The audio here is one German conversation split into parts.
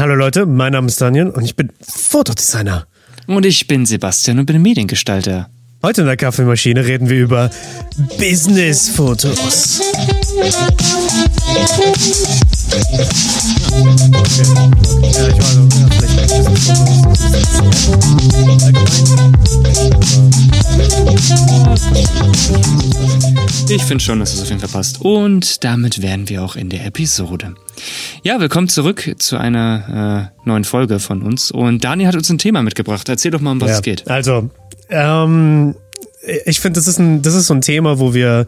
Hallo Leute, mein Name ist Daniel und ich bin Fotodesigner. Und ich bin Sebastian und bin Mediengestalter. Heute in der Kaffeemaschine reden wir über Business-Fotos. Ich finde schon, dass es auf jeden Fall passt. Und damit wären wir auch in der Episode. Ja, willkommen zurück zu einer äh, neuen Folge von uns. Und Dani hat uns ein Thema mitgebracht. Erzähl doch mal, um was Ja, es geht. Also, ähm, ich finde, das, ist ein- das ist so ein Thema, wo wir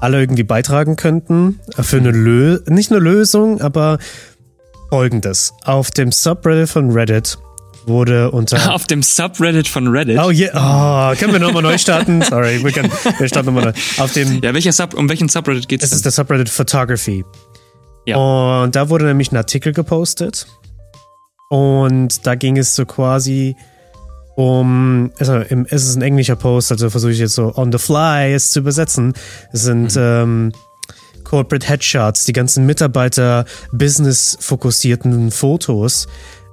alle irgendwie beitragen könnten für eine Lö nicht eine Lösung, aber folgendes. Auf dem Subreddit von Reddit wurde unter Auf dem Subreddit von Reddit. Oh yeah, oh, können wir nochmal neu starten? Sorry, wir, können, wir starten nochmal neu. Auf dem, Ja, welcher Sub, um welchen Subreddit geht es es? ist der Subreddit Photography. Ja. Und da wurde nämlich ein Artikel gepostet. Und da ging es so quasi um, also im, es ist ein englischer Post, also versuche ich jetzt so on the fly es zu übersetzen. Es sind ähm, Corporate Headshots, die ganzen Mitarbeiter business-fokussierten Fotos.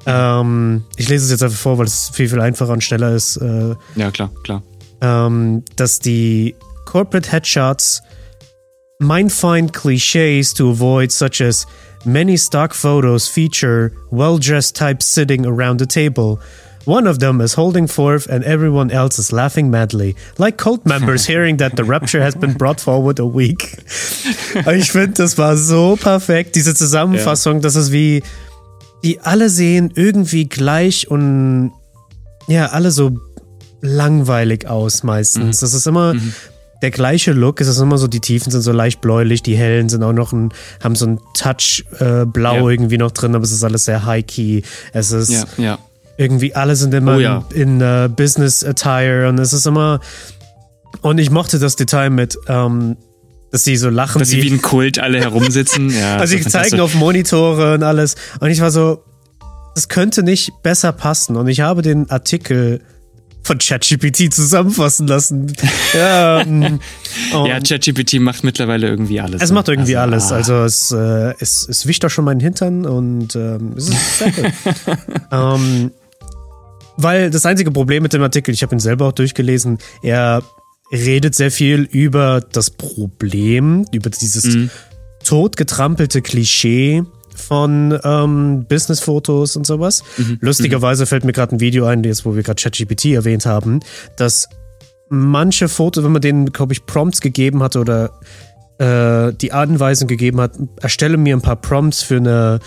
Ähm, ich lese es jetzt einfach vor, weil es viel, viel einfacher und schneller ist. Äh, Ja, klar, klar. ähm, dass die Corporate Headshots might find cliches to avoid, such as many stock photos feature well dressed types sitting around the table. One of them is holding forth, and everyone else is laughing madly, like cult members hearing that the rapture has been brought forward a week. ich finde, das war so perfekt, diese Zusammenfassung, das ist wie, die alle sehen irgendwie gleich und ja, alle so langweilig aus meistens. Das ist immer der gleiche Look. Es ist immer so, die Tiefen sind so leicht bläulich, die hellen sind auch noch ein, haben so einen Touch äh, blau Ja. irgendwie noch drin, aber es ist alles sehr high-key. Es ist Ja, ja. Irgendwie, alle sind immer Oh ja. in, in äh, Business Attire und es ist immer. Und ich mochte das Detail mit, ähm, dass sie so lachen. Dass sie wie ein Kult alle herumsitzen. Ja, also so sie zeigen auf Monitore und alles. Und ich war so, das könnte nicht besser passen. Und ich habe den Artikel von ChatGPT zusammenfassen lassen. ja, ähm, Ja, ChatGPT macht mittlerweile irgendwie alles. es ne? macht irgendwie Also, alles. ah. Also es, äh, es, es wischt auch schon meinen Hintern und ähm, es ist sehr cool. ähm, weil das einzige Problem mit dem Artikel, ich habe ihn selber auch durchgelesen, er redet sehr viel über das Problem, über dieses Mhm. totgetrampelte Klischee von ähm, Business-Fotos und sowas. Mhm. Lustigerweise fällt mir gerade ein Video ein, jetzt wo wir gerade ChatGPT erwähnt haben, dass manche Fotos, wenn man denen, glaube ich, Prompts gegeben hatte oder äh, die Anweisung gegeben hat, erstelle mir ein paar Prompts für eine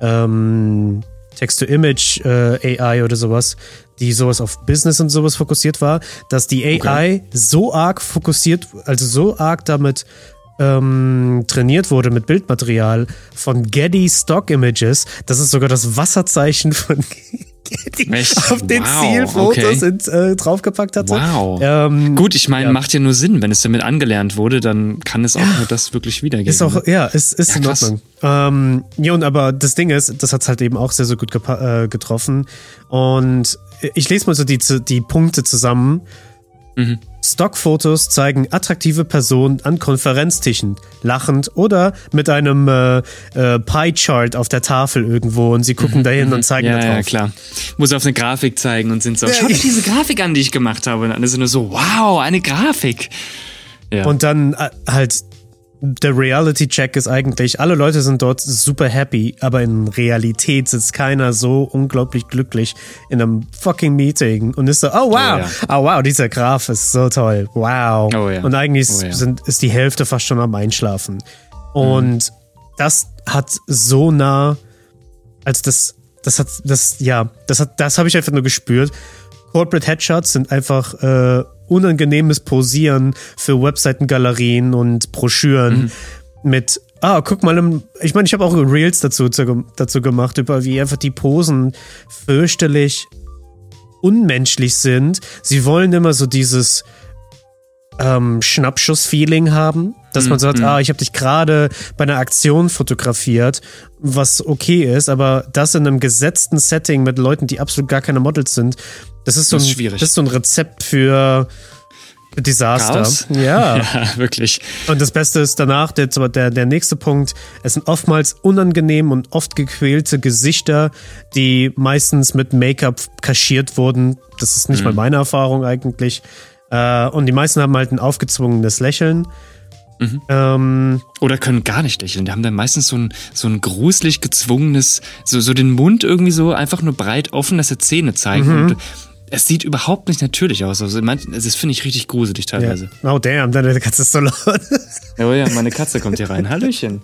ähm, Text-to-Image äh, AI oder sowas, die sowas auf Business und sowas fokussiert war, dass die AI so arg fokussiert, also so arg damit ähm, trainiert wurde mit Bildmaterial von Getty Stock Images, dass es sogar das Wasserzeichen von Echt? auf den Wow, Zielfotos okay. sind, äh, draufgepackt hatte. Wow. Ähm, Gut, ich meine, ja. macht ja nur Sinn, wenn es damit angelernt wurde, dann kann es auch nur das wirklich wiedergeben. Ist auch, ja, ist, ist Ja, in krass. Ordnung. Ähm, ja, und aber das Ding ist, das hat's halt eben auch sehr, sehr gut äh, getroffen. Und ich lese mal so die, die Punkte zusammen. Mhm. Stockfotos zeigen attraktive Personen an Konferenztischen, lachend oder mit einem äh, äh, Pie-Chart auf der Tafel irgendwo und sie gucken dahin und zeigen Mhm. ja, da ja, drauf. klar. Muss auf eine Grafik zeigen und sind so, schau dir diese Grafik an, die ich gemacht habe. Und alle sind nur so, wow, eine Grafik. Ja. Und dann äh, halt der Reality-Check ist eigentlich, alle Leute sind dort super happy, aber in Realität sitzt keiner so unglaublich glücklich in einem fucking Meeting und ist so, oh wow, ja. oh wow, dieser Graph ist so toll, wow. Oh ja. Und eigentlich Oh ja. sind, ist die Hälfte fast schon am Einschlafen. Und das hat so nah, als das, das hat, das, ja, das hat, das habe ich einfach nur gespürt. Corporate Headshots sind einfach äh, unangenehmes Posieren für Webseitengalerien und Broschüren mit Ah, guck mal, ich meine, ich habe auch Reels dazu, dazu gemacht, über wie einfach die Posen fürchterlich unmenschlich sind. Sie wollen immer so dieses ähm, Schnappschuss-Feeling haben, dass man sagt, ah, ich habe dich gerade bei einer Aktion fotografiert, was okay ist, aber das in einem gesetzten Setting mit Leuten, die absolut gar keine Models sind, das ist so, Das ist ein, schwierig. Das ist so ein Rezept für Desaster. Chaos? Ja. Ja, wirklich. Und das Beste ist danach, der, der, der nächste Punkt, es sind oftmals unangenehm und oft gequälte Gesichter, die meistens mit Make-up kaschiert wurden. Das ist nicht mal meine Erfahrung eigentlich. Äh, und die meisten haben halt ein aufgezwungenes Lächeln. Ähm, Oder können gar nicht lächeln. Die haben dann meistens so ein, so ein gruselig gezwungenes, so, so den Mund irgendwie so einfach nur breit offen, dass er Zähne zeigen. Und es sieht überhaupt nicht natürlich aus. Also, manch- also das finde ich richtig gruselig ja. teilweise. Oh damn, deine Katze ist so laut. Oh ja, meine Katze kommt hier rein. Hallöchen.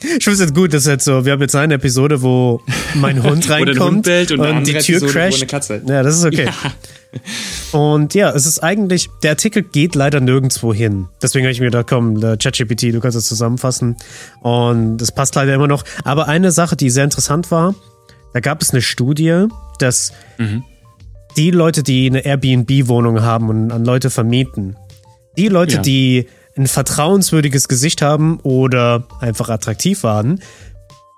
Ich finde es jetzt gut, dass jetzt so, wir haben jetzt eine Episode, wo mein Hund reinkommt Hund bellt und eine die Tür Episode, crasht. Katze- Ja, das ist okay. Und ja, es ist eigentlich, der Artikel geht leider nirgendwo hin. Deswegen habe ich mir gedacht, komm, ChatGPT, du kannst das zusammenfassen. Und das passt leider immer noch. Aber eine Sache, die sehr interessant war, da gab es eine Studie, dass die Leute, die eine Airbnb-Wohnung haben und an Leute vermieten, die Leute, Ja. die ein vertrauenswürdiges Gesicht haben oder einfach attraktiv waren,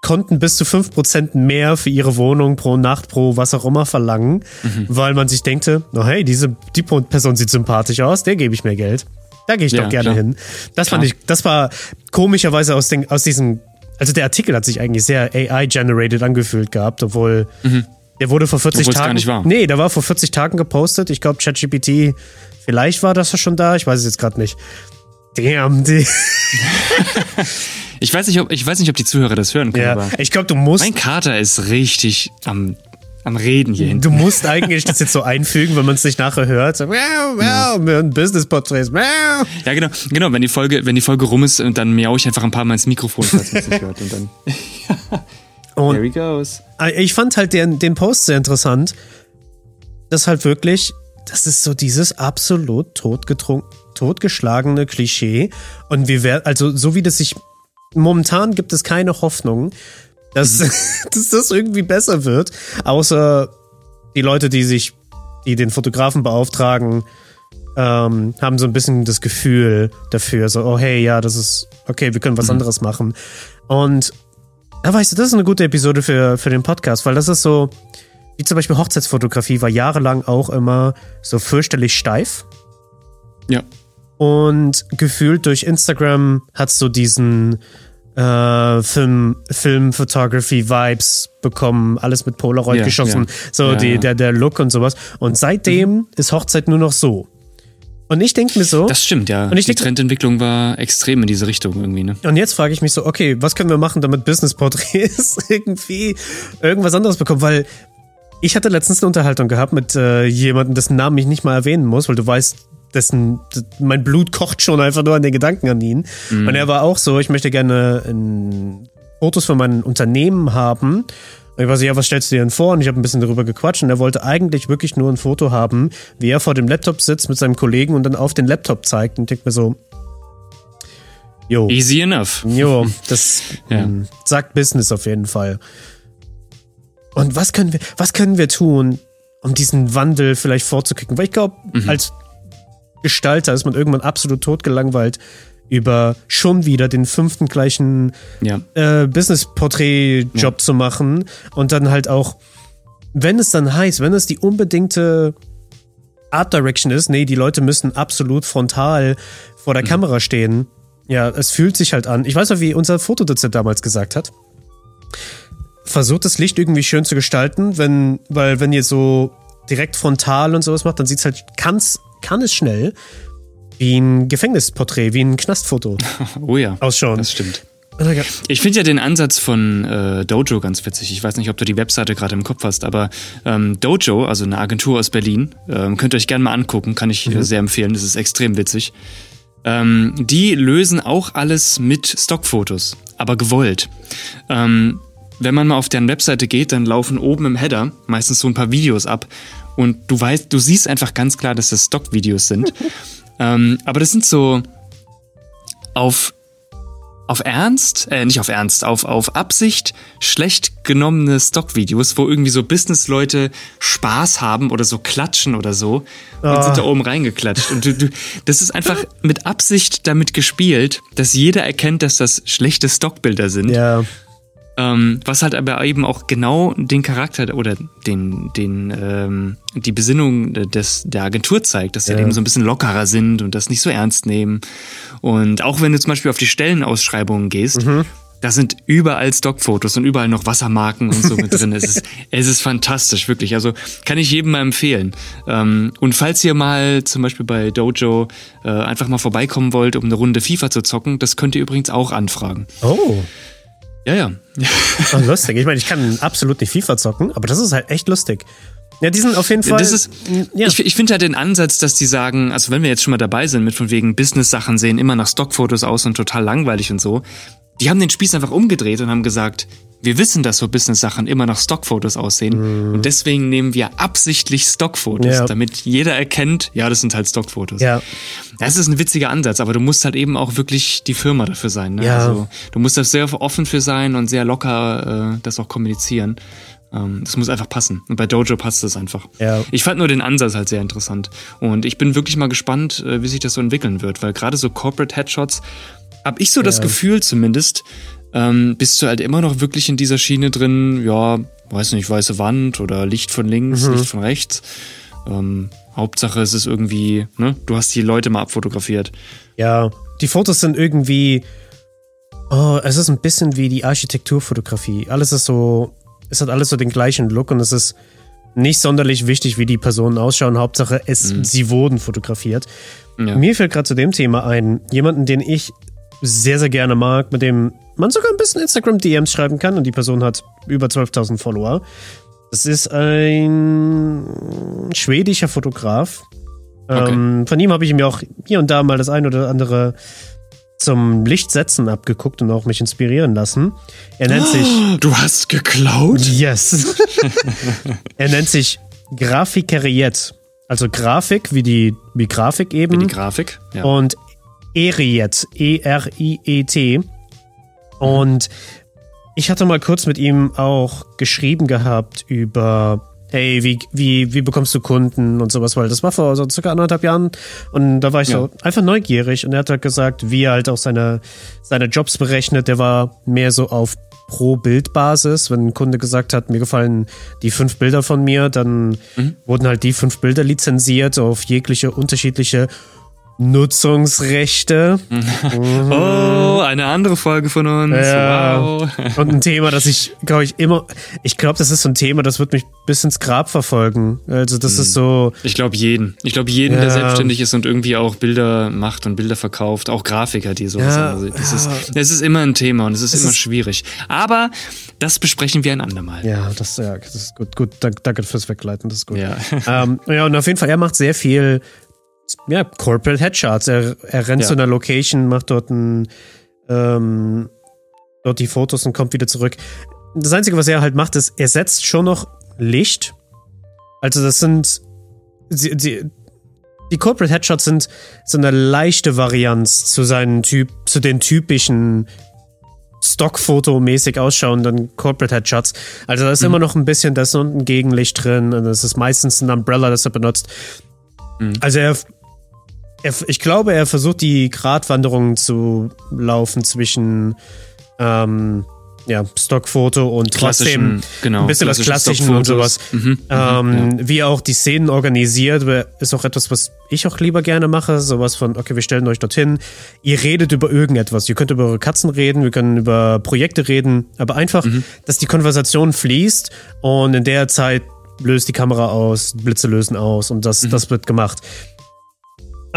konnten bis zu 5% mehr für ihre Wohnung pro Nacht, pro was auch immer verlangen, weil man sich denkte, oh hey, diese, die Person sieht sympathisch aus, der gebe ich mehr Geld. Da gehe ich Ja, doch gerne klar. hin. Das fand Klar. ich, das war komischerweise aus, den, aus diesem, also der Artikel hat sich eigentlich sehr AI-generated angefühlt gehabt, obwohl der wurde vor 40 Obwohl es Tagen. gar nicht war. Nee, der war vor 40 Tagen gepostet. Ich glaube, ChatGPT, vielleicht war das schon da, ich weiß es jetzt gerade nicht. Damn, die, Ich weiß nicht, ob, ich weiß nicht, ob die Zuhörer das hören können, ja. aber Ich glaube, du musst, mein Kater ist richtig am, am Reden hier hinten. du musst eigentlich das jetzt so einfügen, wenn man es nicht nachher hört. So, miau, miau, mit Business-Porträts, miau. Ja, genau, genau. Wenn die Folge, wenn die Folge rum ist, dann miau ich einfach ein paar Mal ins Mikrofon, falls man es nicht hört. Und dann. Und There he goes. Ich fand halt den, den Post sehr interessant. Das halt wirklich, das ist so dieses absolut totgetrunken, totgeschlagene Klischee. Und wir werden, also so wie das sich, momentan gibt es keine Hoffnung, dass, dass das irgendwie besser wird. Außer die Leute, die sich, die den Fotografen beauftragen, ähm, haben so ein bisschen das Gefühl dafür, so, oh hey, ja, das ist, okay, wir können was anderes machen. Und ja, weißt du, das ist eine gute Episode für, für den Podcast, weil das ist so, wie zum Beispiel Hochzeitsfotografie war jahrelang auch immer so fürchterlich steif. Ja. Und gefühlt durch Instagram hat so diesen äh, Film, Film-Photography-Vibes bekommen, alles mit Polaroid Ja, geschossen, ja. so Ja, die. Mhm. Der, der Look und sowas. Und seitdem ist Hochzeit nur noch so. Und ich denke mir so, Das stimmt, ja. Und ich die Trendentwicklung war extrem in diese Richtung irgendwie, ne? Und jetzt frage ich mich so, okay, was können wir machen, damit Business-Porträts irgendwie irgendwas anderes bekommen? Weil ich hatte letztens eine Unterhaltung gehabt mit äh, jemandem, dessen Namen ich nicht mal erwähnen muss, weil du weißt, dessen, mein Blut kocht schon einfach nur an den Gedanken an ihn. Und er war auch so, ich möchte gerne ähm, Fotos von meinem Unternehmen haben. Und ich so, ja, was stellst du dir denn vor? Und ich habe ein bisschen darüber gequatscht und er wollte eigentlich wirklich nur ein Foto haben, wie er vor dem Laptop sitzt mit seinem Kollegen und dann auf den Laptop zeigt und ich denk mir so, jo. Easy enough. Jo, das Ja. ähm, sagt Business auf jeden Fall. Und was können wir, was können wir tun, um diesen Wandel vielleicht vorzukicken? Weil ich glaube, als Gestalter ist man irgendwann absolut totgelangweilt über schon wieder den fünften gleichen Ja. äh, Business-Porträt-Job zu machen und dann halt auch, wenn es dann heißt, wenn es die unbedingte Art Direction ist, nee, die Leute müssen absolut frontal vor der Kamera stehen. Ja, es fühlt sich halt an. Ich weiß noch, wie unser Fotodozent damals gesagt hat. Versucht das Licht irgendwie schön zu gestalten, wenn, weil wenn ihr so direkt frontal und sowas macht, dann sieht's halt, kann's, kann es schnell wie ein Gefängnisporträt, wie ein Knastfoto Oh ja. ausschauen. Das stimmt. Ich finde ja den Ansatz von äh, Dojo ganz witzig. Ich weiß nicht, ob du die Webseite gerade im Kopf hast, aber ähm, Dojo, also eine Agentur aus Berlin, ähm, könnt ihr euch gerne mal angucken, kann ich äh, sehr empfehlen. Das ist extrem witzig. Ähm, die lösen auch alles mit Stockfotos, aber gewollt. Ähm, wenn man mal auf deren Webseite geht, dann laufen oben im Header meistens so ein paar Videos ab und du weißt, du siehst einfach ganz klar, dass das Stockvideos sind. ähm, aber das sind so auf auf Ernst, äh, nicht auf Ernst, auf, auf Absicht schlecht genommene Stockvideos, wo irgendwie so Businessleute Spaß haben oder so klatschen oder so und sind da oben reingeklatscht. Und du, du, das ist einfach mit Absicht damit gespielt, dass jeder erkennt, dass das schlechte Stockbilder sind. Ja. Ähm, was halt aber eben auch genau den Charakter oder den, den, ähm, die Besinnung des, der Agentur zeigt, dass sie Ja. eben so ein bisschen lockerer sind und das nicht so ernst nehmen. Und auch wenn du zum Beispiel auf die Stellenausschreibungen gehst, da sind überall Stockfotos und überall noch Wassermarken und so mit drin. Es ist, es ist fantastisch, wirklich. Also kann ich jedem mal empfehlen. Ähm, und falls ihr mal zum Beispiel bei Dojo äh, einfach mal vorbeikommen wollt, um eine Runde FIFA zu zocken, das könnt ihr übrigens auch anfragen. Oh, Ja, ja. oh lustig. Ich meine, ich kann absolut nicht FIFA zocken, aber das ist halt echt lustig. Ja, die sind auf jeden Fall. Das ist, ja. ich, ich finde halt den Ansatz, dass die sagen, also wenn wir jetzt schon mal dabei sind, mit von wegen Business-Sachen sehen immer nach Stockfotos aus und total langweilig und so, die haben den Spieß einfach umgedreht und haben gesagt, wir wissen, dass so Business-Sachen immer nach Stockfotos aussehen und deswegen nehmen wir absichtlich Stockfotos. Ja. damit jeder erkennt, ja, das sind halt Stockfotos. ja. Das ist ein witziger Ansatz, aber du musst halt eben auch wirklich die Firma dafür sein. Ne? Ja. Also, du musst da sehr offen für sein und sehr locker äh, das auch kommunizieren. Ähm, das muss einfach passen. Und bei Dojo passt das einfach. Ja. Ich fand nur den Ansatz halt sehr interessant. Und ich bin wirklich mal gespannt, äh, wie sich das so entwickeln wird, weil gerade so Corporate Headshots, hab ich so das Gefühl zumindest, ähm, bist du halt immer noch wirklich in dieser Schiene drin, ja, weiß nicht, weiße Wand oder Licht von links, Mhm. Licht von rechts. Ähm, Hauptsache es ist irgendwie, ne, du hast die Leute mal abfotografiert. Ja, die Fotos sind irgendwie. Oh, es ist ein bisschen wie die Architekturfotografie. Alles ist so. Es hat alles so den gleichen Look und es ist nicht sonderlich wichtig, wie die Personen ausschauen. Hauptsache, es, sie wurden fotografiert. Ja. Mir fällt gerade zu dem Thema ein, jemanden, den ich sehr, sehr gerne mag, mit dem man sogar ein bisschen Instagram-DMs schreiben kann und die Person hat über 12.000 Follower. Das ist ein schwedischer Fotograf. Okay. Ähm, von ihm habe ich mir auch hier und da mal das ein oder andere zum Lichtsetzen abgeguckt und auch mich inspirieren lassen. Er nennt sich Du hast geklaut? Yes. er nennt sich Grafikeriet. Also Grafik wie die wie Grafik eben Die Grafik? Ja. und Eriet, E-R-I-E-T. Und ich hatte mal kurz mit ihm auch geschrieben gehabt über, hey, wie, wie, wie bekommst du Kunden und sowas, weil das war vor so circa anderthalb Jahren und da war ich Ja. so einfach neugierig und er hat halt gesagt, wie er halt auch seine, seine Jobs berechnet, der war mehr so auf Pro-Bild-Basis. Wenn ein Kunde gesagt hat, mir gefallen die fünf Bilder von mir, dann wurden halt die fünf Bilder lizenziert auf jegliche unterschiedliche Nutzungsrechte. Oh, eine andere Folge von uns. Ja. Wow. Und ein Thema, das ich, glaube ich, immer, ich glaube, das ist so ein Thema, das wird mich bis ins Grab verfolgen. Also, das ist so, Ich glaube jeden. Ich glaube jeden, der Ja. selbstständig ist und irgendwie auch Bilder macht und Bilder verkauft, auch Grafiker, die sowas Ja, haben. Das, ja. ist, das ist immer ein Thema und es ist immer ist- schwierig. Aber das besprechen wir ein andermal. ja, das, ja, das ist gut, gut, danke, danke fürs Wegleiten, das ist gut. Ja. ähm, ja, und auf jeden Fall, er macht sehr viel, ja, Corporate Headshots. Er, er rennt Ja. zu einer Location, macht dort ein, ähm, dort die Fotos und kommt wieder zurück. Das Einzige, was er halt macht, ist, er setzt schon noch Licht. Also, das sind, sie, sie, die Corporate Headshots sind so eine leichte Varianz zu seinen Typ, zu den typischen Stockfoto-mäßig ausschauenden Corporate Headshots. Also da ist immer noch ein bisschen, da ist ein Gegenlicht drin und das ist meistens ein Umbrella, das er benutzt. Also er, er, ich glaube, er versucht die Gratwanderung zu laufen zwischen ähm, ja, Stockfoto und trotzdem genau, ein bisschen was klassische Klassischen und sowas. Mhm, ähm, Wie er auch die Szenen organisiert, ist auch etwas, was ich auch lieber gerne mache. Sowas von, okay, wir stellen euch dorthin. Ihr redet über irgendetwas. Ihr könnt über eure Katzen reden, wir können über Projekte reden, aber einfach, Mhm. dass die Konversation fließt und in der Zeit löst die Kamera aus, Blitze lösen aus und das, Mhm. das wird gemacht.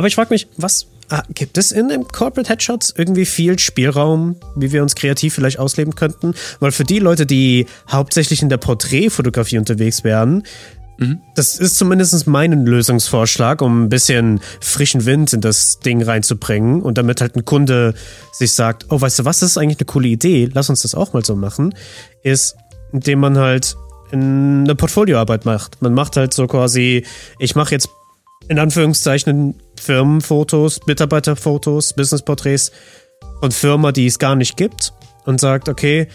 Aber ich frage mich, was ah, gibt es in den Corporate Headshots irgendwie viel Spielraum, wie wir uns kreativ vielleicht ausleben könnten? Weil für die Leute, die hauptsächlich in der Porträtfotografie unterwegs wären, das ist zumindest mein Lösungsvorschlag, um ein bisschen frischen Wind in das Ding reinzubringen und damit halt ein Kunde sich sagt, oh, weißt du was, das ist eigentlich eine coole Idee, lass uns das auch mal so machen, ist, indem man halt eine Portfolioarbeit macht. Man macht halt so quasi, ich mache jetzt in Anführungszeichen Firmenfotos, Mitarbeiterfotos, Businessporträts von Firma, die es gar nicht gibt und sagt, okay,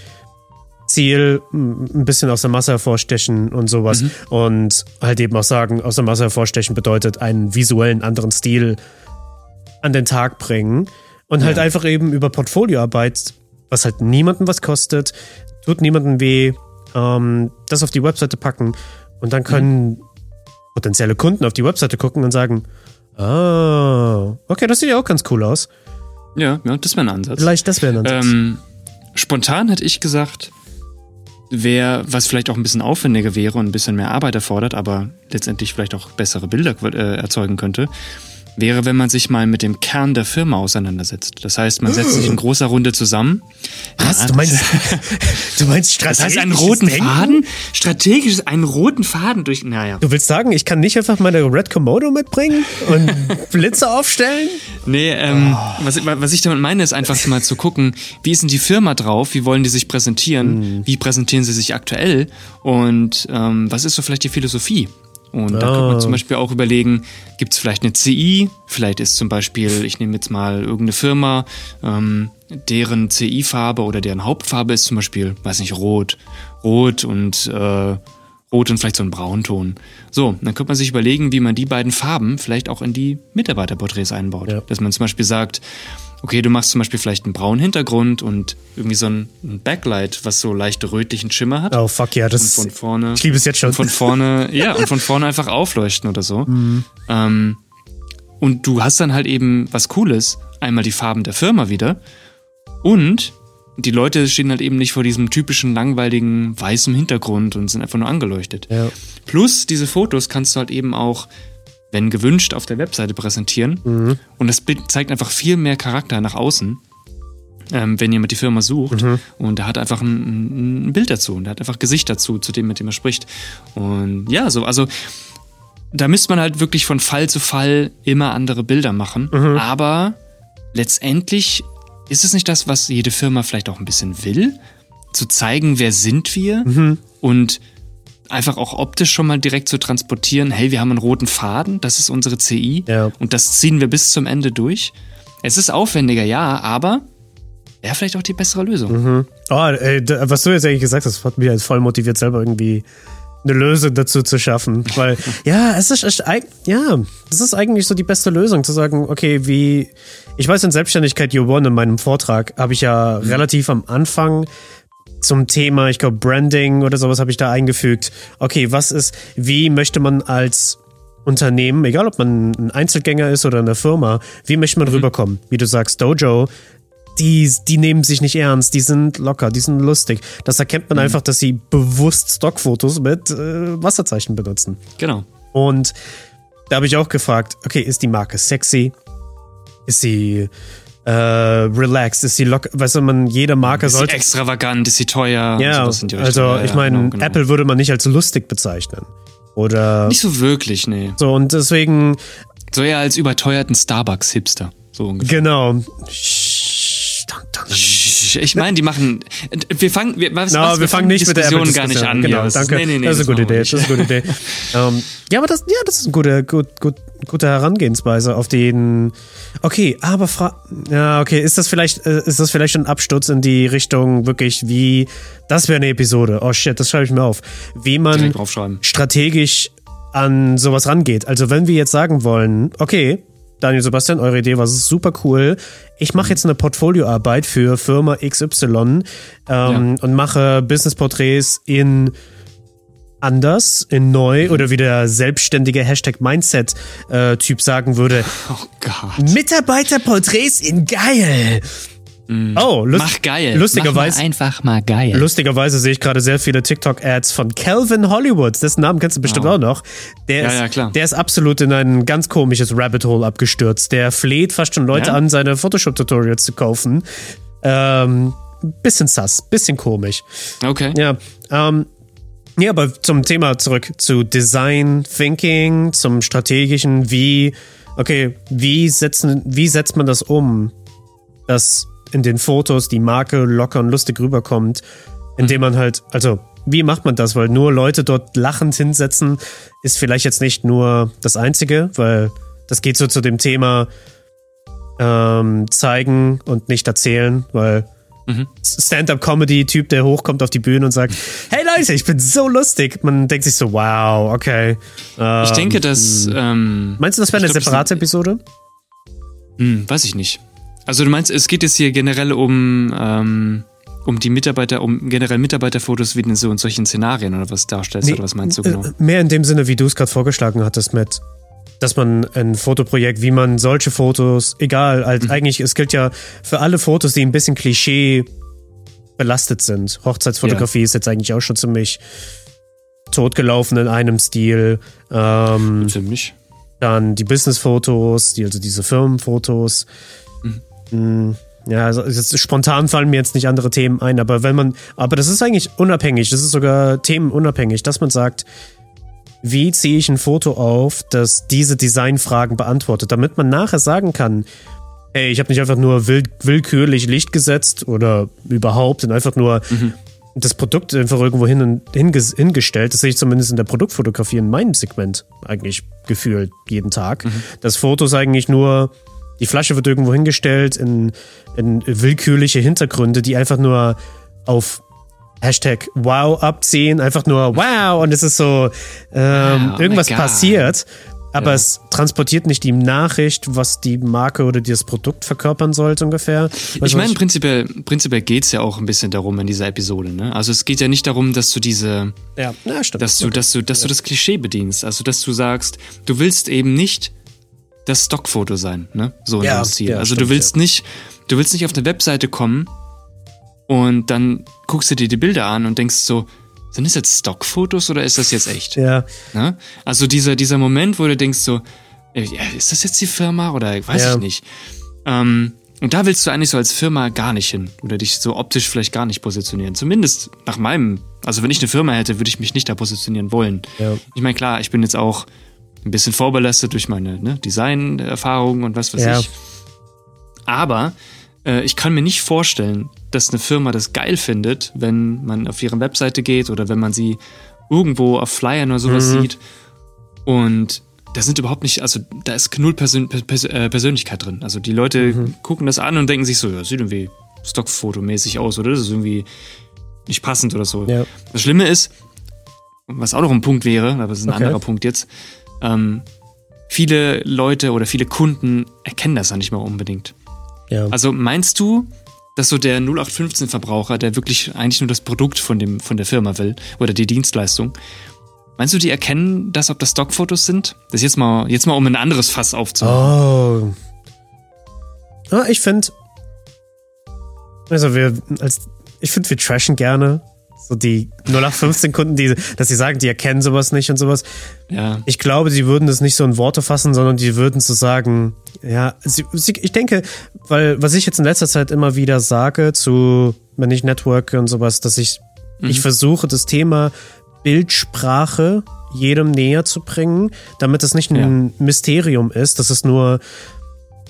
Ziel ein bisschen aus der Masse hervorstechen und sowas und halt eben auch sagen, aus der Masse hervorstechen bedeutet einen visuellen anderen Stil an den Tag bringen und halt Ja. einfach eben über Portfolioarbeit, was halt niemandem was kostet, tut niemandem weh, ähm, das auf die Webseite packen und dann können mhm. potenzielle Kunden auf die Webseite gucken und sagen, ah, okay, das sieht ja auch ganz cool aus. Ja, ja das wäre ein Ansatz. Vielleicht das wäre ein Ansatz. Ähm, spontan hätte ich gesagt, wäre, was vielleicht auch ein bisschen aufwendiger wäre und ein bisschen mehr Arbeit erfordert, aber letztendlich vielleicht auch bessere Bilder äh, erzeugen könnte, wäre, wenn man sich mal mit dem Kern der Firma auseinandersetzt. Das heißt, man setzt sich in großer Runde zusammen. Was? Ja, du meinst, du meinst strategisch? Das heißt, einen roten Denken? Faden? Strategisch einen roten Faden durch, naja. Du willst sagen, ich kann nicht einfach meine Red Komodo mitbringen und Blitze aufstellen? Nee, ähm, oh. was, was ich damit meine, ist einfach mal zu gucken, wie ist denn die Firma drauf? Wie wollen die sich präsentieren? Mhm. Wie präsentieren sie sich aktuell? Und ähm, was ist so vielleicht die Philosophie? Und da könnte man zum ah. Beispiel auch überlegen, gibt es vielleicht eine CI? Vielleicht ist zum Beispiel, ich nehme jetzt mal irgendeine Firma, ähm, deren CI-Farbe oder deren Hauptfarbe ist zum Beispiel, weiß nicht, rot. Rot und äh, rot und vielleicht so ein Braunton. So, dann könnte man sich überlegen, wie man die beiden Farben vielleicht auch in die Mitarbeiterporträts einbaut. Ja. Dass man zum Beispiel sagt, okay, du machst zum Beispiel vielleicht einen braunen Hintergrund und irgendwie so ein Backlight, was so leicht rötlichen Schimmer hat. Oh fuck ja, das und von vorne. Ich liebe es jetzt schon. Von vorne, ja, und von vorne einfach aufleuchten oder so. Mhm. Ähm, und du hast dann halt eben was Cooles. Einmal die Farben der Firma wieder und die Leute stehen halt eben nicht vor diesem typischen langweiligen weißen Hintergrund und sind einfach nur angeleuchtet. Ja. Plus diese Fotos kannst du halt eben auch wenn gewünscht, auf der Webseite präsentieren. Mhm. Und das Bild zeigt einfach viel mehr Charakter nach außen, ähm, wenn jemand die Firma sucht. Mhm. Und er hat einfach ein, ein, Bild dazu und er hat einfach Gesicht dazu, zu dem, mit dem er spricht. Und ja, so, also da müsste man halt wirklich von Fall zu Fall immer andere Bilder machen. Mhm. Aber letztendlich ist es nicht das, was jede Firma vielleicht auch ein bisschen will? Zu zeigen, wer sind wir mhm. und einfach auch optisch schon mal direkt zu transportieren, hey, wir haben einen roten Faden, das ist unsere CI ja. und das ziehen wir bis zum Ende durch. Es ist aufwendiger, ja, aber wäre vielleicht auch die bessere Lösung. Mhm. Oh, ey, was du jetzt eigentlich gesagt hast, hat mich jetzt voll motiviert, selber irgendwie eine Lösung dazu zu schaffen. Weil, ja, es ist, ja, das ist eigentlich so die beste Lösung, zu sagen, okay, wie, ich weiß in Selbstständigkeit You One in meinem Vortrag habe ich ja mhm. relativ am Anfang zum Thema, ich glaube, Branding oder sowas habe ich da eingefügt. Okay, was ist, wie möchte man als Unternehmen, egal ob man ein Einzelgänger ist oder eine Firma, wie möchte man mhm. rüberkommen? Wie du sagst, Dojo, die, die nehmen sich nicht ernst, die sind locker, die sind lustig. Das erkennt man mhm. einfach, dass sie bewusst Stockfotos mit äh, Wasserzeichen benutzen. Genau. Und da habe ich auch gefragt, okay, ist die Marke sexy? Ist sie äh, relaxed, ist sie locker, weißt du, man, jede Marke ist sollte. Sie extravagant, ist sie teuer? Ja, also ich meine, ja, genau. Apple würde man nicht als lustig bezeichnen. Oder. Nicht so wirklich, nee. So, und deswegen. So eher als überteuerten Starbucks-Hipster. So ungefähr. Genau. Ich meine, die machen. Wir fangen. Wir, was, no, was, wir, wir fangen nicht mit der Diskussion gar nicht an. Genau, ja, danke. Nee, nee, nee, das, ist eine gute Idee. Das ist eine gute Idee. um, ja, aber das, ja, das ist eine gute, gut, gut, gute Herangehensweise auf den. Okay, aber fra ja, okay, ist das vielleicht, äh, ist das vielleicht schon ein Absturz in die Richtung wirklich wie, das wäre eine Episode. Oh shit, das schreibe ich mir auf. Wie man strategisch an sowas rangeht. Also wenn wir jetzt sagen wollen, okay, Daniel Sebastian, eure Idee war super cool. Ich mache jetzt eine Portfolioarbeit für Firma XY ähm, ja. und mache Business-Porträts in anders, in neu mhm. oder wie der selbstständige Hashtag Mindset-Typ äh, sagen würde. Oh Gott. Mitarbeiterporträts in geil. Mm. Oh, lust mach geil. Lustigerweise. Einfach mal geil. Lustigerweise sehe ich gerade sehr viele TikTok-Ads von Calvin Hollywood. Dessen Namen kennst du bestimmt oh. auch noch. Der ja, ist, ja, klar. Der ist absolut in ein ganz komisches Rabbit Hole abgestürzt. Der fleht fast schon Leute ja? an, seine Photoshop-Tutorials zu kaufen. Ähm, bisschen sass, bisschen komisch. Okay. Ja, ähm, ja, aber zum Thema zurück zu Design Thinking, zum strategischen, wie, okay, wie setzen, wie setzt man das um, dass in den Fotos die Marke locker und lustig rüberkommt, indem man halt, also wie macht man das? Weil nur Leute dort lachend hinsetzen, ist vielleicht jetzt nicht nur das Einzige, weil das geht so zu dem Thema ähm, zeigen und nicht erzählen, weil mhm. Stand-up-Comedy-Typ, der hochkommt auf die Bühne und sagt, hey Leute, ich bin so lustig. Man denkt sich so, wow, okay. Ähm, ich denke, dass... Hm. Ähm, meinst du, das wäre eine glaub, separate Episode? Hm, weiß ich nicht. Also du meinst, es geht jetzt hier generell um, ähm, um die Mitarbeiter, um generell Mitarbeiterfotos wie in so in solchen Szenarien oder was darstellst Nee, oder was meinst du genau? äh, Mehr in dem Sinne, wie du es gerade vorgeschlagen hattest, mit, dass man ein Fotoprojekt, wie man solche Fotos, egal, halt Mhm. eigentlich, es gilt ja für alle Fotos, die ein bisschen Klischee belastet sind. Hochzeitsfotografie ist jetzt eigentlich auch schon ziemlich totgelaufen in einem Stil. Ähm, Ziemlich. dann die Business-Fotos, die, also diese Firmenfotos. Mm, Ja, also jetzt spontan fallen mir jetzt nicht andere Themen ein, aber wenn man, aber das ist eigentlich unabhängig, das ist sogar themenunabhängig, dass man sagt, wie ziehe ich ein Foto auf, das diese Designfragen beantwortet, damit man nachher sagen kann, hey, ich habe nicht einfach nur will, willkürlich Licht gesetzt oder überhaupt und einfach nur das Produkt einfach irgendwo hin hinges hingestellt. Das sehe ich zumindest in der Produktfotografie in meinem Segment eigentlich gefühlt jeden Tag. Das Fotos eigentlich nur, die Flasche wird irgendwo hingestellt in, in willkürliche Hintergründe, die einfach nur auf Hashtag wow abziehen, einfach nur wow und es ist so ähm, Wow, irgendwas passiert, aber Ja. es transportiert nicht die Nachricht, was die Marke oder das Produkt verkörpern sollte ungefähr. Weißt Ich meine, was prinzipiell, prinzipiell geht es ja auch ein bisschen darum in dieser Episode, ne? Also es geht ja nicht darum, dass du diese, ja, ja, stimmt. dass du, dass du, dass du das Klischee bedienst. Also dass du sagst, du willst eben nicht das Stockfoto sein, ne? So Ja, dem Stil. ja, also stimmt, du willst nicht, du willst nicht auf eine Webseite kommen und dann guckst du dir die Bilder an und denkst so, sind das jetzt Stockfotos oder ist das jetzt echt? ja, Ne? Also dieser, dieser Moment, wo du denkst so, äh, ja, ist das jetzt die Firma oder weiß Ja. ich nicht. Ähm, und da willst du eigentlich so als Firma gar nicht hin oder dich so optisch vielleicht gar nicht positionieren. Zumindest nach meinem, also wenn ich eine Firma hätte, würde ich mich nicht da positionieren wollen. Ja. Ich meine, klar, ich bin jetzt auch ein bisschen vorbelastet durch meine ne, Design-Erfahrungen und was weiß Ja. ich. Aber äh, ich kann mir nicht vorstellen, dass eine Firma das geil findet, wenn man auf ihre Webseite geht oder wenn man sie irgendwo auf Flyern oder sowas Mhm. sieht. Und da sind überhaupt nicht, also da ist null Persön Pers äh, Persönlichkeit drin. Also die Leute Mhm. gucken das an und denken sich so, ja, sieht irgendwie Stockfotomäßig aus oder das ist irgendwie nicht passend oder so. Ja. Das Schlimme ist, was auch noch ein Punkt wäre, aber das ist ein Okay. anderer Punkt jetzt, ähm, viele Leute oder viele Kunden erkennen das ja nicht mal unbedingt. ja. Also meinst du, dass so der 0815-Verbraucher, der wirklich eigentlich nur das Produkt von, dem, von der Firma will oder die Dienstleistung, meinst du, die erkennen das, ob das Stockfotos sind? Das jetzt mal, jetzt mal um ein anderes Fass aufzumachen. Oh. Ah, ich finde, also wir als ich finde, wir trashen gerne so die 0815 Kunden, die, dass sie sagen, die erkennen sowas nicht und sowas. Ja. Ich glaube, sie würden das nicht so in Worte fassen, sondern die würden so sagen, ja, sie, sie, ich denke, weil was ich jetzt in letzter Zeit immer wieder sage zu, wenn ich networke und sowas, dass ich, ich versuche das Thema Bildsprache jedem näher zu bringen, damit es nicht ein Mysterium ist, dass es nur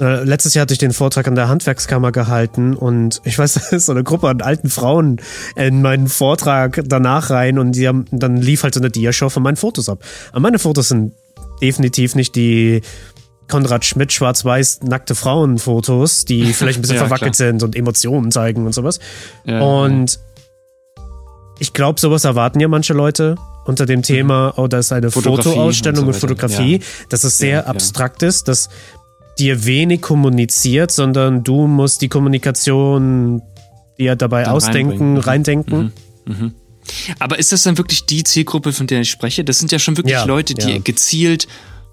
äh, letztes Jahr hatte ich den Vortrag an der Handwerkskammer gehalten und ich weiß, da ist so eine Gruppe an alten Frauen in meinen Vortrag danach rein und die haben, dann lief halt so eine Diashow von meinen Fotos ab. Aber meine Fotos sind definitiv nicht die Konrad Schmidt schwarz-weiß nackte Frauenfotos, die vielleicht ein bisschen Ja, verwackelt klar. sind und Emotionen zeigen und sowas. Ja, und ich glaube, sowas erwarten ja manche Leute unter dem Thema, oh, da ist eine Fotoausstellung und und. Fotografie, Ja. dass es sehr Ja, ja. abstrakt ist, dass dir wenig kommuniziert, sondern du musst die Kommunikation dir dabei Dann ausdenken. Mhm. reindenken. Aber ist das dann wirklich die Zielgruppe, von der ich spreche? Das sind ja schon wirklich Ja, Leute, die ja. gezielt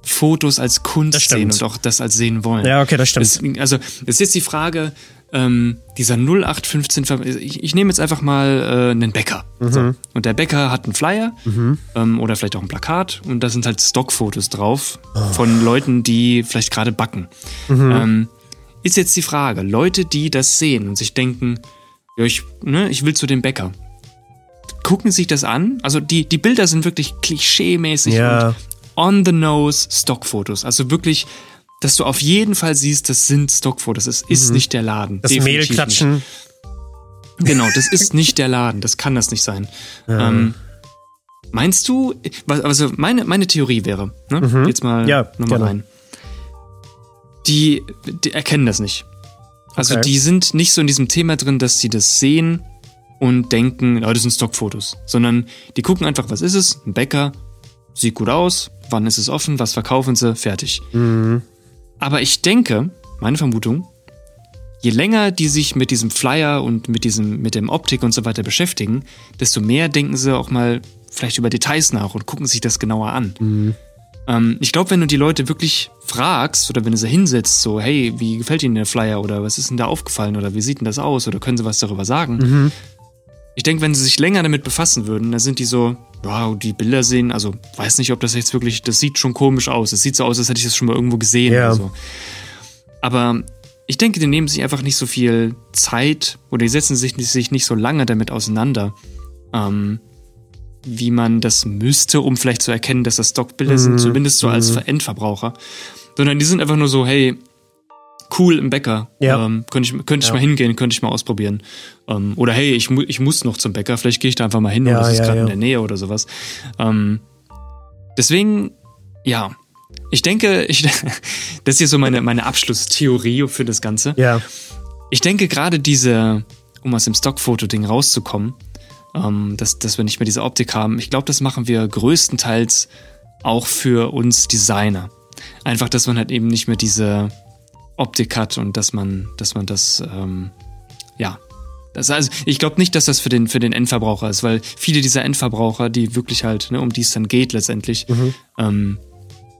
Fotos als Kunst sehen und auch das als sehen wollen. Ja, okay, das stimmt. Deswegen, also, das ist jetzt die Frage, ähm, dieser 0815, Ver- ich, ich nehme jetzt einfach mal äh, einen Bäcker. Mhm. So. Und der Bäcker hat einen Flyer ähm, oder vielleicht auch ein Plakat und da sind halt Stockfotos drauf Oh. von Leuten, die vielleicht gerade backen. Mhm. Ähm, ist jetzt die Frage, Leute, die das sehen und sich denken, ja, ich, ne, ich will zu dem Bäcker. Gucken sich das an. Also die, die Bilder sind wirklich klischeemäßig Ja. und on the nose Stockfotos. Also wirklich, dass du auf jeden Fall siehst, das sind Stockfotos. Es ist nicht der Laden. Mhm. Das Definitiv Mehl klatschen. Nicht. Genau, das ist nicht der Laden. Das kann das nicht sein. Ähm, meinst du, also meine, meine Theorie wäre, ne? jetzt mal Mhm. Ja, nochmal rein. Die, die erkennen das nicht. Also Okay. die sind nicht so in diesem Thema drin, dass sie das sehen und denken, oh, das sind Stockfotos. Sondern die gucken einfach, was ist es? Ein Bäcker, sieht gut aus, wann ist es offen, was verkaufen sie, fertig. Mhm. Aber ich denke, meine Vermutung, je länger die sich mit diesem Flyer und mit diesem, mit dem Optik und so weiter beschäftigen, desto mehr denken sie auch mal vielleicht über Details nach und gucken sich das genauer an. Mhm. Ähm, ich glaube, wenn du die Leute wirklich fragst oder wenn du sie hinsetzt, so, hey, wie gefällt Ihnen der Flyer oder was ist denn da aufgefallen oder wie sieht denn das aus oder können sie was darüber sagen? Mhm. Ich denke, wenn sie sich länger damit befassen würden, dann sind die so, wow, die Bilder sehen, also weiß nicht, ob das jetzt wirklich, das sieht schon komisch aus. Es sieht so aus, als hätte ich das schon mal irgendwo gesehen ja. oder so. Aber ich denke, die nehmen sich einfach nicht so viel Zeit oder die setzen sich, sich nicht so lange damit auseinander, ähm, wie man das müsste, um vielleicht zu erkennen, dass das Stockbilder mhm. sind, zumindest so als mhm. Endverbraucher. Sondern die sind einfach nur so, hey, cool im Bäcker. Ja. Ähm, könnte ich, könnte ich ja. mal hingehen, könnte ich mal ausprobieren. Ähm, oder hey, ich, mu ich muss noch zum Bäcker, vielleicht gehe ich da einfach mal hin ja, oder das ist gerade in der Nähe oder sowas. Ähm, deswegen, ja, ich denke, ich, das ist hier so meine, meine Abschlusstheorie für das Ganze. Ja. Ich denke gerade diese, um aus dem Stockfoto-Ding rauszukommen, ähm, dass, dass wir nicht mehr diese Optik haben, ich glaube, das machen wir größtenteils auch für uns Designer. Einfach, dass man halt eben nicht mehr diese Optik hat und dass man, dass man das, ähm, ja. Das, also ich glaube nicht, dass das für den, für den Endverbraucher ist, weil viele dieser Endverbraucher, die wirklich halt, ne, um die es dann geht letztendlich, mhm. ähm,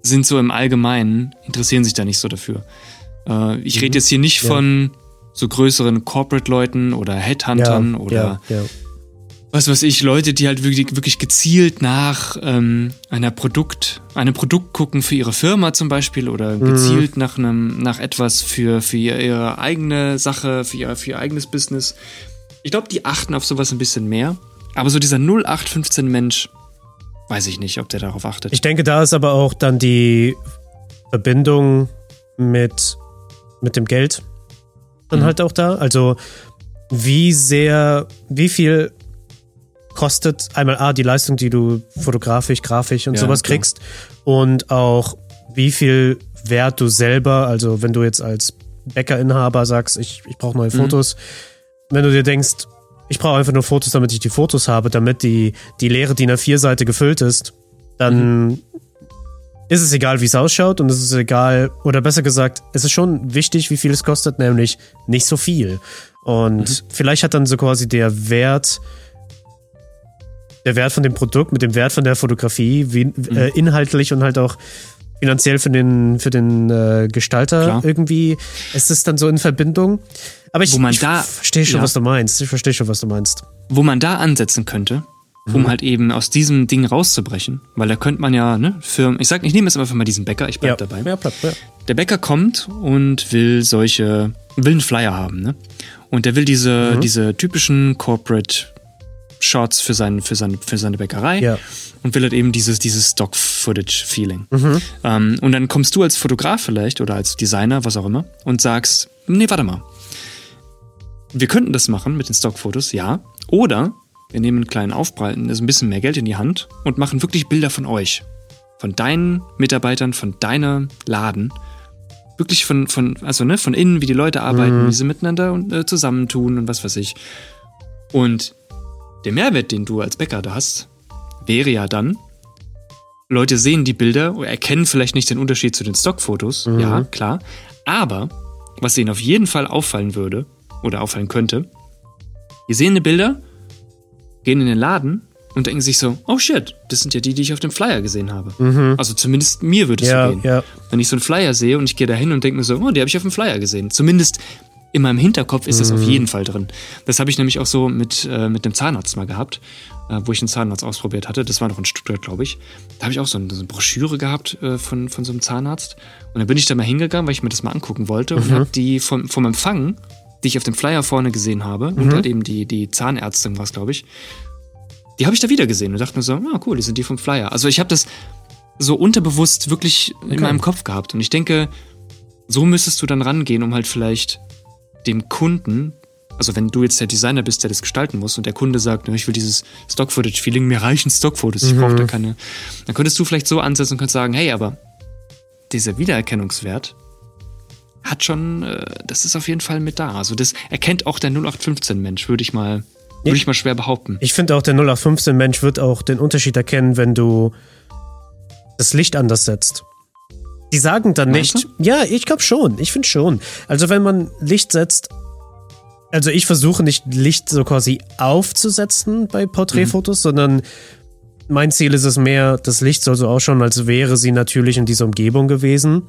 sind so im Allgemeinen, interessieren sich da nicht so dafür. Äh, ich mhm. rede jetzt hier nicht ja. von so größeren Corporate-Leuten oder Headhuntern ja, oder ja, was weiß ich, Leute, die halt wirklich, wirklich gezielt nach ähm, einer Produkt, einem Produkt gucken für ihre Firma zum Beispiel oder mhm. gezielt nach einem, nach etwas für, für ihre eigene Sache, für ihr, für ihr eigenes Business. Ich glaube, die achten auf sowas ein bisschen mehr. Aber so dieser 0815 Mensch, weiß ich nicht, ob der darauf achtet. Ich denke, da ist aber auch dann die Verbindung mit, mit dem Geld dann mhm. halt auch da. Also wie sehr, wie viel kostet einmal A, die Leistung, die du fotografisch, grafisch und ja, sowas klar. kriegst und auch wie viel Wert du selber, also wenn du jetzt als Bäckerinhaber sagst, ich, ich brauche neue mhm. Fotos, wenn du dir denkst, ich brauche einfach nur Fotos, damit ich die Fotos habe, damit die, die leere DIN A4-Seite gefüllt ist, dann mhm. ist es egal, wie es ausschaut und es ist egal, oder besser gesagt, es ist schon wichtig, wie viel es kostet, nämlich nicht so viel. Und mhm. vielleicht hat dann so quasi der Wert, der Wert von dem Produkt mit dem Wert von der Fotografie, wie, mhm. äh, inhaltlich und halt auch finanziell für den, für den äh, Gestalter Klar. irgendwie. Es ist dann so in Verbindung. Aber ich, ich verstehe schon, ja. was du meinst. Ich verstehe schon, was du meinst. Wo man da ansetzen könnte, um mhm. halt eben aus diesem Ding rauszubrechen, weil da könnte man ja, ne, Firmen, ich sag, ich nehme jetzt einfach mal diesen Bäcker, ich bleib ja. dabei. Ja, bleib, ja. Der Bäcker kommt und will solche, will einen Flyer haben, ne? Und der will diese, mhm. diese typischen Corporate Shots für, sein, für, seine, für seine Bäckerei ja. und will halt eben dieses, dieses Stock-Footage-Feeling. Mhm. Ähm, und dann kommst du als Fotograf vielleicht oder als Designer, was auch immer, und sagst, nee, warte mal, wir könnten das machen mit den Stockfotos, ja. Oder wir nehmen einen kleinen Aufbreiten, also ein bisschen mehr Geld in die Hand und machen wirklich Bilder von euch. Von deinen Mitarbeitern, von deiner Laden. Wirklich von, von, also ne, von innen, wie die Leute arbeiten, mhm. wie sie miteinander und, äh, zusammentun und was weiß ich. Und der Mehrwert, den du als Bäcker da hast, wäre ja dann, Leute sehen die Bilder oder erkennen vielleicht nicht den Unterschied zu den Stockfotos, mhm. ja, klar. Aber was ihnen auf jeden Fall auffallen würde, oder auffallen könnte. Die sehen die Bilder, gehen in den Laden und denken sich so, oh shit, das sind ja die, die ich auf dem Flyer gesehen habe. Mhm. Also zumindest mir würde es ja, so gehen. Ja. Wenn ich so einen Flyer sehe und ich gehe da hin und denke mir so, oh, die habe ich auf dem Flyer gesehen. Zumindest in meinem Hinterkopf ist mhm. das auf jeden Fall drin. Das habe ich nämlich auch so mit, äh, mit dem Zahnarzt mal gehabt, äh, wo ich einen Zahnarzt ausprobiert hatte. Das war noch in Stuttgart, glaube ich. Da habe ich auch so eine, so eine Broschüre gehabt äh, von, von so einem Zahnarzt. Und dann bin ich da mal hingegangen, weil ich mir das mal angucken wollte mhm. und habe die vom, vom Empfang die ich auf dem Flyer vorne gesehen habe, mhm. und halt eben die, die Zahnärztin war es, glaube ich, die habe ich da wieder gesehen und dachte mir so, ah cool, die sind die vom Flyer. Also ich habe das so unterbewusst wirklich okay. in meinem Kopf gehabt. Und ich denke, so müsstest du dann rangehen, um halt vielleicht dem Kunden, also wenn du jetzt der Designer bist, der das gestalten muss und der Kunde sagt, ich will dieses Stock-Footage-Feeling, mir reichen Stock-Fotos, ich mhm. brauche da keine. Dann könntest du vielleicht so ansetzen und könntest sagen, hey, aber dieser Wiedererkennungswert, hat schon, äh, das ist auf jeden Fall mit da. Also das erkennt auch der 0815-Mensch, würde ich mal, würde ich mal schwer behaupten. Ich finde auch, der 0815-Mensch wird auch den Unterschied erkennen, wenn du das Licht anders setzt. Die sagen dann Meinst nicht, ja, ich glaube schon, ich finde schon. Also wenn man Licht setzt, also ich versuche nicht Licht so quasi aufzusetzen bei Porträtfotos, sondern mein Ziel ist es mehr, das Licht soll so ausschauen, als wäre sie natürlich in dieser Umgebung gewesen.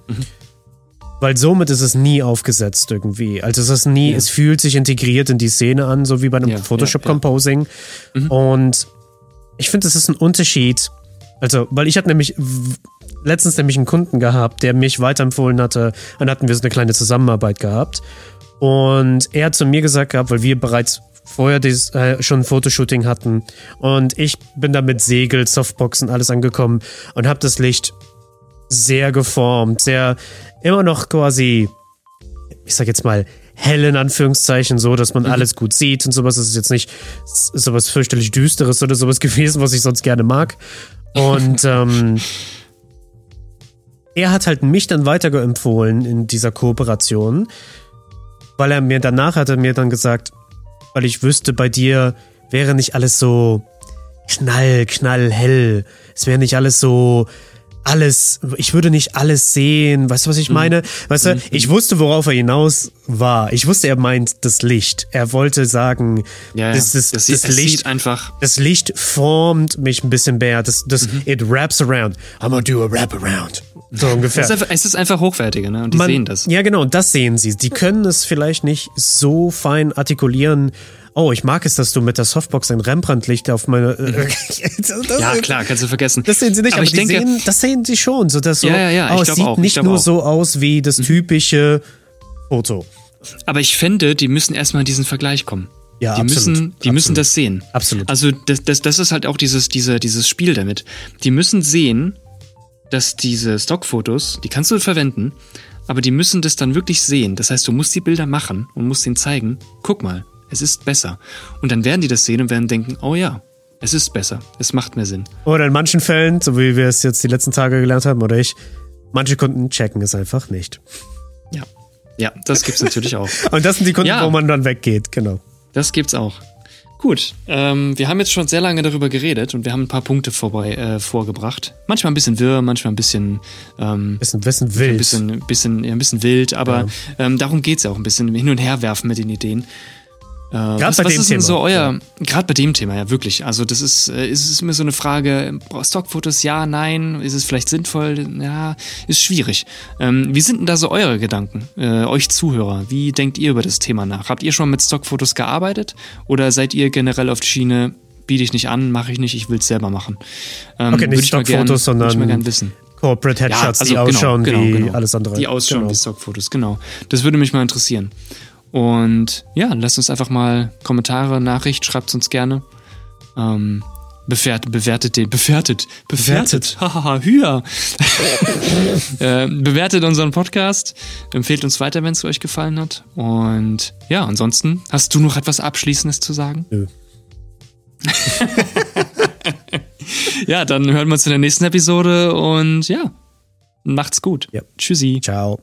Weil somit ist es nie aufgesetzt irgendwie. Also es ist nie, Ja. es fühlt sich integriert in die Szene an, so wie bei einem Ja, Photoshop ja. Composing. Und ich finde, es ist ein Unterschied. Also, weil ich hatte nämlich letztens nämlich einen Kunden gehabt, der mich weiterempfohlen hatte. Dann hatten wir so eine kleine Zusammenarbeit gehabt. Und er hat zu mir gesagt gehabt, weil wir bereits vorher dieses, äh, schon ein Fotoshooting hatten. Und ich bin da mit Segel, Softboxen, alles angekommen und habe das Licht sehr geformt, sehr immer noch quasi, ich sag jetzt mal, hell in Anführungszeichen, so, dass man alles gut sieht und sowas. Das ist jetzt nicht sowas fürchterlich Düsteres oder sowas gewesen, was ich sonst gerne mag. Und ähm, er hat halt mich dann weitergeempfohlen in dieser Kooperation, weil er mir danach hat er mir dann gesagt, weil ich wüsste, bei dir wäre nicht alles so knall, knall, hell. Es wäre nicht alles so alles, ich würde nicht alles sehen. Weißt du, was ich Mhm. meine? Weißt du, ich wusste, worauf er hinaus war. Ich wusste, er meint das Licht. Er wollte sagen, Ja, ja. das, das, das, das, sieht, Licht einfach. das Licht formt mich ein bisschen mehr. Das, das, it wraps around. I'm gonna do a wrap around. So ungefähr. Es ist einfach, es ist einfach hochwertiger, ne? Und die Man- sehen das. Ja, genau, und das sehen sie. Die können es vielleicht nicht so fein artikulieren. Oh, ich mag es, dass du mit der Softbox ein Rembrandt-Licht auf meine. Äh, Ja, klar, kannst du vergessen. Das sehen sie nicht, aber, aber ich die denke, sehen, das sehen sie schon. So, dass so, Ja, ja, ja, oh, es sieht auch, ich nicht nur auch. so aus wie das typische Foto. aber ich fände, die müssen erstmal in diesen Vergleich kommen. Ja, die absolut, müssen, die müssen absolut. das sehen. Absolut. Also das, das, das ist halt auch dieses, diese, dieses Spiel damit. Die müssen sehen, dass diese Stockfotos, die kannst du verwenden, aber die müssen das dann wirklich sehen. Das heißt, du musst die Bilder machen und musst ihnen zeigen, guck mal, es ist besser. Und dann werden die das sehen und werden denken, oh ja, es ist besser, es macht mehr Sinn. Oder in manchen Fällen, so wie wir es jetzt die letzten Tage gelernt haben, oder ich, manche Kunden checken es einfach nicht. Ja. Ja, das gibt's natürlich auch. Und das sind die Kunden, Ja. wo man dann weggeht, genau. Das gibt's auch. Gut, ähm, wir haben jetzt schon sehr lange darüber geredet und wir haben ein paar Punkte vorbei, äh, vorgebracht. Manchmal ein bisschen wirr, manchmal ein bisschen, ähm, Bisschen, bisschen ein wild. bisschen, bisschen, ja, ein bisschen wild, aber ähm, darum geht's ja auch ein bisschen hin und her werfen mit den Ideen. Äh, was, bei dem ist denn Thema, so euer, gerade bei dem Thema, ja wirklich. Also das ist, äh, ist es mir so eine Frage, Stockfotos, ja, nein, ist es vielleicht sinnvoll? Ja, ist schwierig. Ähm, wie sind denn da so eure Gedanken, äh, euch Zuhörer? Wie denkt ihr über das Thema nach? Habt ihr schon mit Stockfotos gearbeitet oder seid ihr generell auf die Schiene, biete ich nicht an, mache ich nicht, ich will es selber machen? Ähm, Okay, nicht mal Stockfotos, würd Ich mal sondern gern wissen. Corporate Headshots, die genau, ausschauen genau, wie genau. alles andere. Die ausschauen genau. wie Stockfotos, genau. Das würde mich mal interessieren. Und ja, lasst uns einfach mal Kommentare, Nachricht, schreibt uns gerne. Ähm, bewertet, bewertet den, bewertet, bewertet, hahaha, hüa. äh, bewertet unseren Podcast, empfehlt uns weiter, wenn es euch gefallen hat. Und ja, ansonsten, hast du noch etwas Abschließendes zu sagen? Nö. ja, dann hören wir uns in der nächsten Episode und ja, macht's gut. Ja. Tschüssi. Ciao.